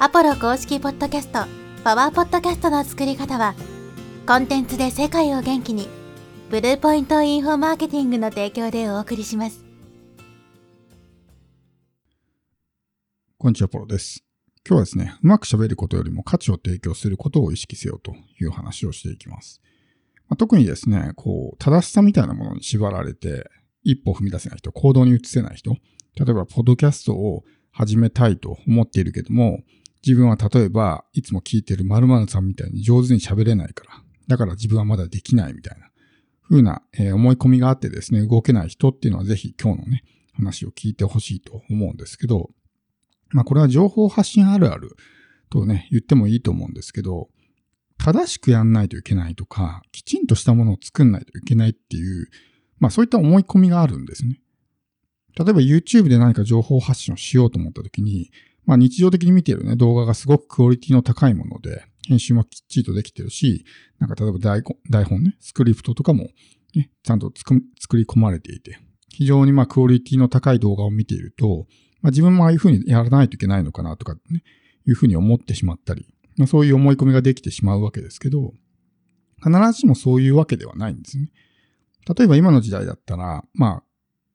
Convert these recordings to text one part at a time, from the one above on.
アポロ公式ポッドキャスト、パワーポッドキャストの作り方は、コンテンツで世界を元気に、ブルーポイントインフォマーケティングの提供でお送りします。こんにちは、ポロです。今日はですね、うまく喋ることよりも価値を提供することを意識せよという話をしていきます。まあ、特にですね、こう、正しさみたいなものに縛られて、一歩踏み出せない人、行動に移せない人、例えば、ポッドキャストを始めたいと思っているけども、自分は例えば、いつも聞いてる〇〇さんみたいに上手に喋れないから、だから自分はまだできないみたいな、風な、え、思い込みがあってですね、動けない人っていうのはぜひ今日のね、話を聞いてほしいと思うんですけど、まあこれは情報発信あるあるとね、言ってもいいと思うんですけど、正しくやんないといけないとか、きちんとしたものを作んないといけないっていう、まあそういった思い込みがあるんですね。例えば YouTube で何か情報発信をしようと思った時に、まあ日常的に見ているね、動画がすごくクオリティの高いもので、編集もきっちりとできてるし、なんか例えば台台本ね、スクリプトとかも、ね、ちゃんと作り込まれていて、非常にまあクオリティの高い動画を見ていると、まあ自分もああいうふうにやらないといけないのかなとかね、いうふうに思ってしまったり、まあ、そういう思い込みができてしまうわけですけど、必ずしもそういうわけではないんですね。例えば今の時代だったら、まあ、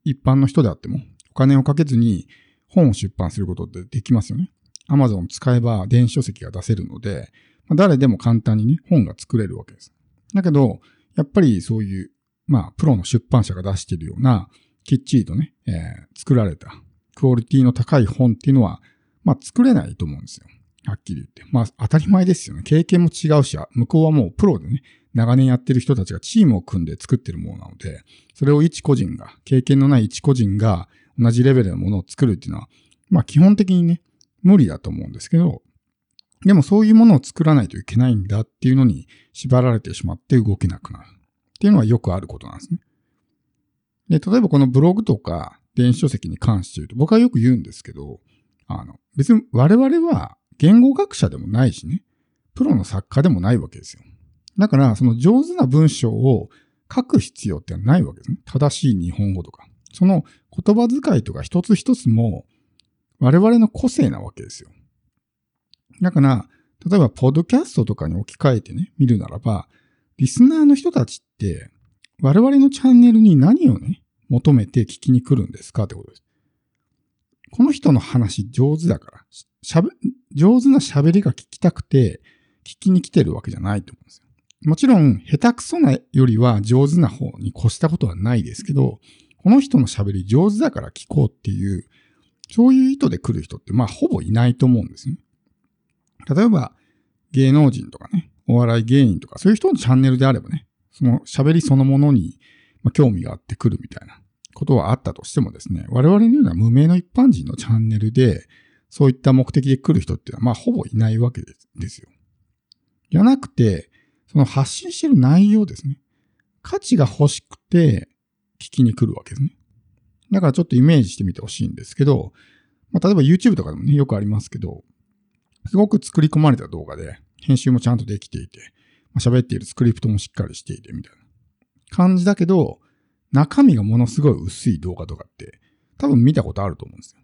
一般の人であっても、お金をかけずに本を出版することってできますよね。Amazon 使えば電子書籍が出せるので、まあ、誰でも簡単にね、本が作れるわけです。だけど、やっぱりそういう、まあ、プロの出版社が出しているような、きっちりとね、えー、作られた、クオリティの高い本っていうのは、まあ、作れないと思うんですよ。はっきり言って。まあ、当たり前ですよね。経験も違うし、向こうはもうプロでね、長年やってる人たちがチームを組んで作ってるものなので、それを一個人が、経験のない一個人が同じレベルのものを作るっていうのは、まあ基本的にね、無理だと思うんですけど、でもそういうものを作らないといけないんだっていうのに縛られてしまって動けなくなるっていうのはよくあることなんですね。で、例えばこのブログとか電子書籍に関して言うと、僕はよく言うんですけど、あの、別に我々は言語学者でもないしね、プロの作家でもないわけですよ。だから、その上手な文章を書く必要ってないわけですね。正しい日本語とか。その言葉遣いとか一つ一つも我々の個性なわけですよ。だから、例えば、ポッドキャストとかに置き換えてね、見るならば、リスナーの人たちって、我々のチャンネルに何をね、求めて聞きに来るんですかってことです。この人の話上手だから、喋、上手な喋りが聞きたくて、聞きに来てるわけじゃないと思うんですよ。もちろん、下手くそなよりは上手な方に越したことはないですけど、この人の喋り上手だから聞こうっていう、そういう意図で来る人って、まあ、ほぼいないと思うんですね。例えば、芸能人とかね、お笑い芸人とか、そういう人のチャンネルであればね、その喋りそのものに、まあ、興味があってくるみたいなことはあったとしてもですね、我々のような無名の一般人のチャンネルで、そういった目的で来る人っていうのは、まあ、ほぼいないわけですよ。じゃなくて、その発信してる内容ですね。価値が欲しくて聞きに来るわけですね。だからちょっとイメージしてみてほしいんですけど、まあ、例えば YouTube とかでもね、よくありますけど、すごく作り込まれた動画で、編集もちゃんとできていて、まあ、喋っているスクリプトもしっかりしていてみたいな感じだけど、中身がものすごい薄い動画とかって多分見たことあると思うんですよ。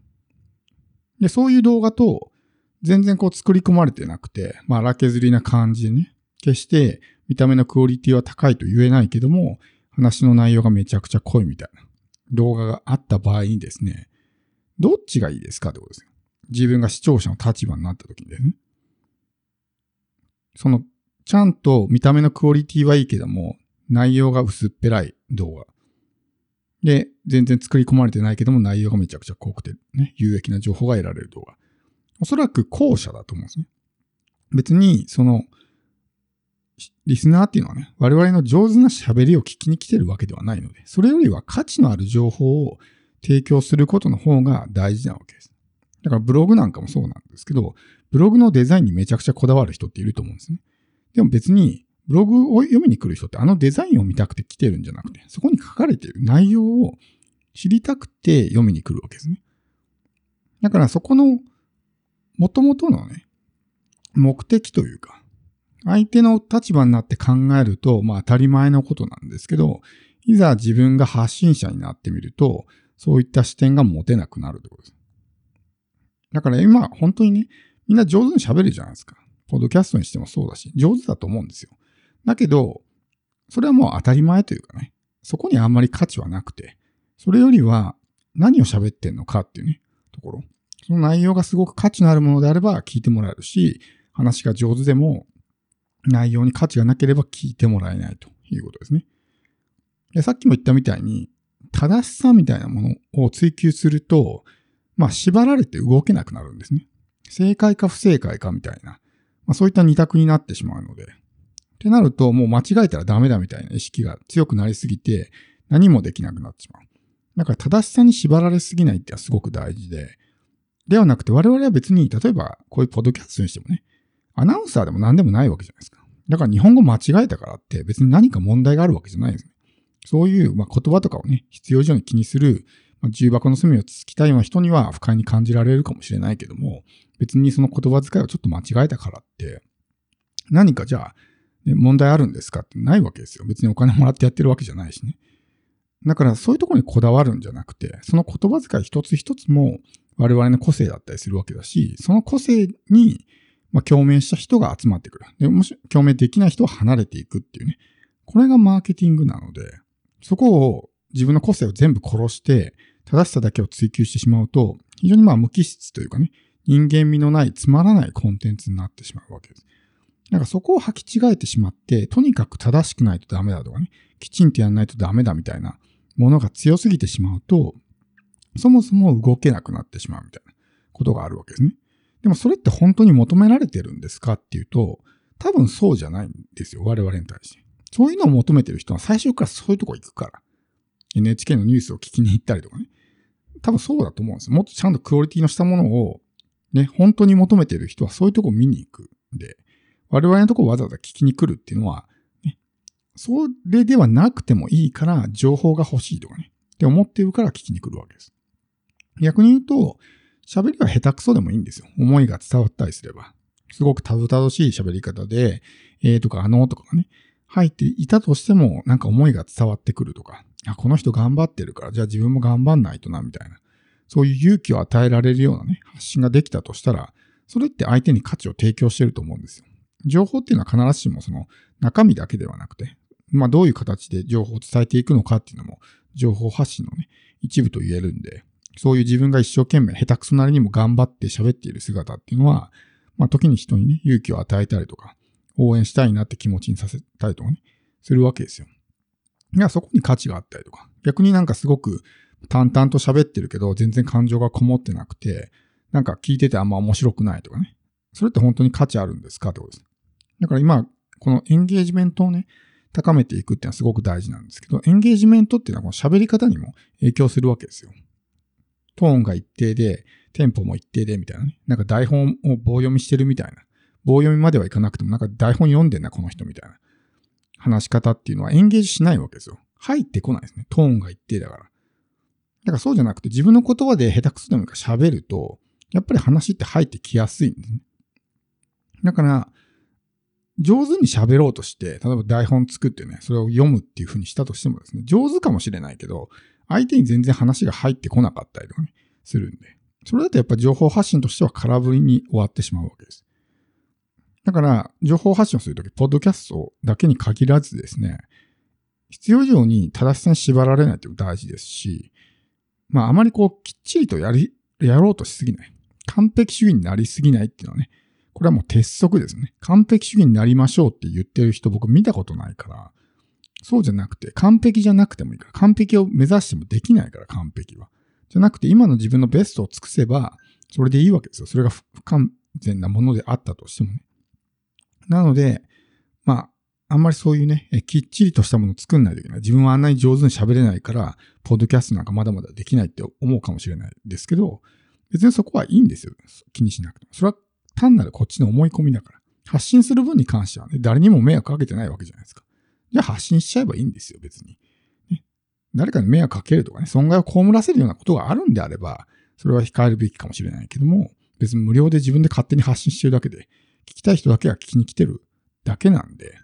で、そういう動画と全然こう作り込まれてなくて、まあ荒削りな感じでね、決して見た目のクオリティは高いと言えないけども、話の内容がめちゃくちゃ濃いみたいな動画があった場合にですね、どっちがいいですかってことですよ。自分が視聴者の立場になった時にですね。その、ちゃんと見た目のクオリティはいいけども、内容が薄っぺらい動画。で、全然作り込まれてないけども内容がめちゃくちゃ濃くてね、有益な情報が得られる動画。おそらく後者だと思うんですね。別に、その、リスナーっていうのはね、我々の上手な喋りを聞きに来てるわけではないので、それよりは価値のある情報を提供することの方が大事なわけです。だからブログなんかもそうなんですけど、ブログのデザインにめちゃくちゃこだわる人っていると思うんですね。でも別に、ブログを読みに来る人ってあのデザインを見たくて来てるんじゃなくて、そこに書かれている内容を知りたくて読みに来るわけですね。だからそこの元々のね、目的というか、相手の立場になって考えると、まあ当たり前のことなんですけど、いざ自分が発信者になってみると、そういった視点が持てなくなるってことです。だから今、本当にね、みんな上手に喋るじゃないですか。ポッドキャストにしてもそうだし、上手だと思うんですよ。だけど、それはもう当たり前というかね、そこにあんまり価値はなくて、それよりは何を喋ってんのかっていうね、ところ。その内容がすごく価値のあるものであれば聞いてもらえるし、話が上手でも内容に価値がなければ聞いてもらえないということですね。でさっきも言ったみたいに、正しさみたいなものを追求すると、まあ縛られて動けなくなるんですね。正解か不正解かみたいな、まあ、そういった二択になってしまうので。ってなると、もう間違えたらダメだみたいな意識が強くなりすぎて、何もできなくなってしまう。だから正しさに縛られすぎないってのはすごく大事で、ではなくて我々は別に、例えばこういうポッドキャストにしてもね、アナウンサーでも何でもないわけじゃないですか。だから日本語間違えたからって別に何か問題があるわけじゃないですね。そういう、まあ、言葉とかをね、必要以上に気にする、まあ、重箱の隅をつきたいような人には不快に感じられるかもしれないけども、別にその言葉遣いをちょっと間違えたからって、何かじゃあ、ね、問題あるんですかってないわけですよ。別にお金もらってやってるわけじゃないしね。だからそういうところにこだわるんじゃなくて、その言葉遣い一つ一つも我々の個性だったりするわけだし、その個性に、まあ、共鳴した人が集まってくる。でもし共鳴できない人は離れていくっていうね。これがマーケティングなので、そこを自分の個性を全部殺して、正しさだけを追求してしまうと、非常にまあ無機質というかね、人間味のないつまらないコンテンツになってしまうわけです。なんかそこを履き違えてしまって、とにかく正しくないとダメだとかね、きちんとやんないとダメだみたいなものが強すぎてしまうと、そもそも動けなくなってしまうみたいなことがあるわけですね。でもそれって本当に求められてるんですかっていうと、多分そうじゃないんですよ。我々に対して。そういうのを求めてる人は最初からそういうとこ行くから。NHK のニュースを聞きに行ったりとかね。多分そうだと思うんですよ。もっとちゃんとクオリティのしたものを、ね、本当に求めてる人はそういうとこ見に行くんで、我々のとこわざわざ聞きに来るっていうのは、ね、それではなくてもいいから情報が欲しいとかね、って思ってるから聞きに来るわけです。逆に言うと、喋りは下手くそでもいいんですよ。思いが伝わったりすれば。すごくたどたどしい喋り方で、えーとかあのとかがね、入っていたとしても、なんか思いが伝わってくるとか、あ、この人頑張ってるから、じゃあ自分も頑張んないとな、みたいな。そういう勇気を与えられるようなね、発信ができたとしたら、それって相手に価値を提供してると思うんですよ。情報っていうのは必ずしもその中身だけではなくて、まあどういう形で情報を伝えていくのかっていうのも情報発信のね、一部と言えるんで、そういう自分が一生懸命下手くそなりにも頑張って喋っている姿っていうのは、まあ時に人にね、勇気を与えたりとか、応援したいなって気持ちにさせたりとかね、するわけですよ。いや、そこに価値があったりとか、逆になんかすごく淡々と喋ってるけど、全然感情がこもってなくて、なんか聞いててあんま面白くないとかね。それって本当に価値あるんですかってことです。だから今、このエンゲージメントをね、高めていくっていうのはすごく大事なんですけど、エンゲージメントっていうのはこの喋り方にも影響するわけですよ。トーンが一定で、テンポも一定でみたいなね。なんか台本を棒読みしてるみたいな。棒読みまではいかなくても、なんか台本読んでんな、この人みたいな。話し方っていうのはエンゲージしないわけですよ。入ってこないですね。トーンが一定だから。だからそうじゃなくて自分の言葉で下手くそでもいいか喋ると、やっぱり話って入ってきやすいんですね。だから、上手に喋ろうとして、例えば台本作ってね、それを読むっていう風にしたとしてもですね、上手かもしれないけど、相手に全然話が入ってこなかったりとかね、するんで。それだとやっぱ情報発信としては空振りに終わってしまうわけです。だから、情報発信をするとき、ポッドキャストだけに限らずですね、必要以上に正しさに縛られないというのも大事ですし、まああまりこう、きっちりとやり、やろうとしすぎない。完璧主義になりすぎないっていうのはね、これはもう鉄則ですね。完璧主義になりましょうって言ってる人僕見たことないから、そうじゃなくて、完璧じゃなくてもいいから、完璧を目指してもできないから、完璧は。じゃなくて、今の自分のベストを尽くせば、それでいいわけですよ。それが不完全なものであったとしてもね。なので、まあ、あんまりそういうね、きっちりとしたものを作んないといけない。自分はあんなに上手に喋れないから、ポッドキャストなんかまだまだできないって思うかもしれないですけど、別にそこはいいんですよ。気にしなくても。それは単なるこっちの思い込みだから。発信する分に関してはね、誰にも迷惑かけてないわけじゃないですか。じゃあ発信しちゃえばいいんですよ、別に。ね、誰かに迷惑かけるとかね、損害を被らせるようなことがあるんであれば、それは控えるべきかもしれないけども、別に無料で自分で勝手に発信してるだけで、聞きたい人だけが聞きに来てるだけなんで、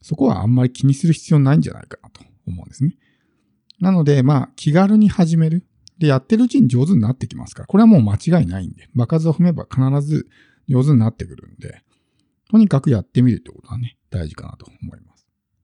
そこはあんまり気にする必要ないんじゃないかなと思うんですね。なので、まあ、気軽に始める。で、やってるうちに上手になってきますから、これはもう間違いないんで、場数を踏めば必ず上手になってくるんで、とにかくやってみるってことはね、大事かなと思います。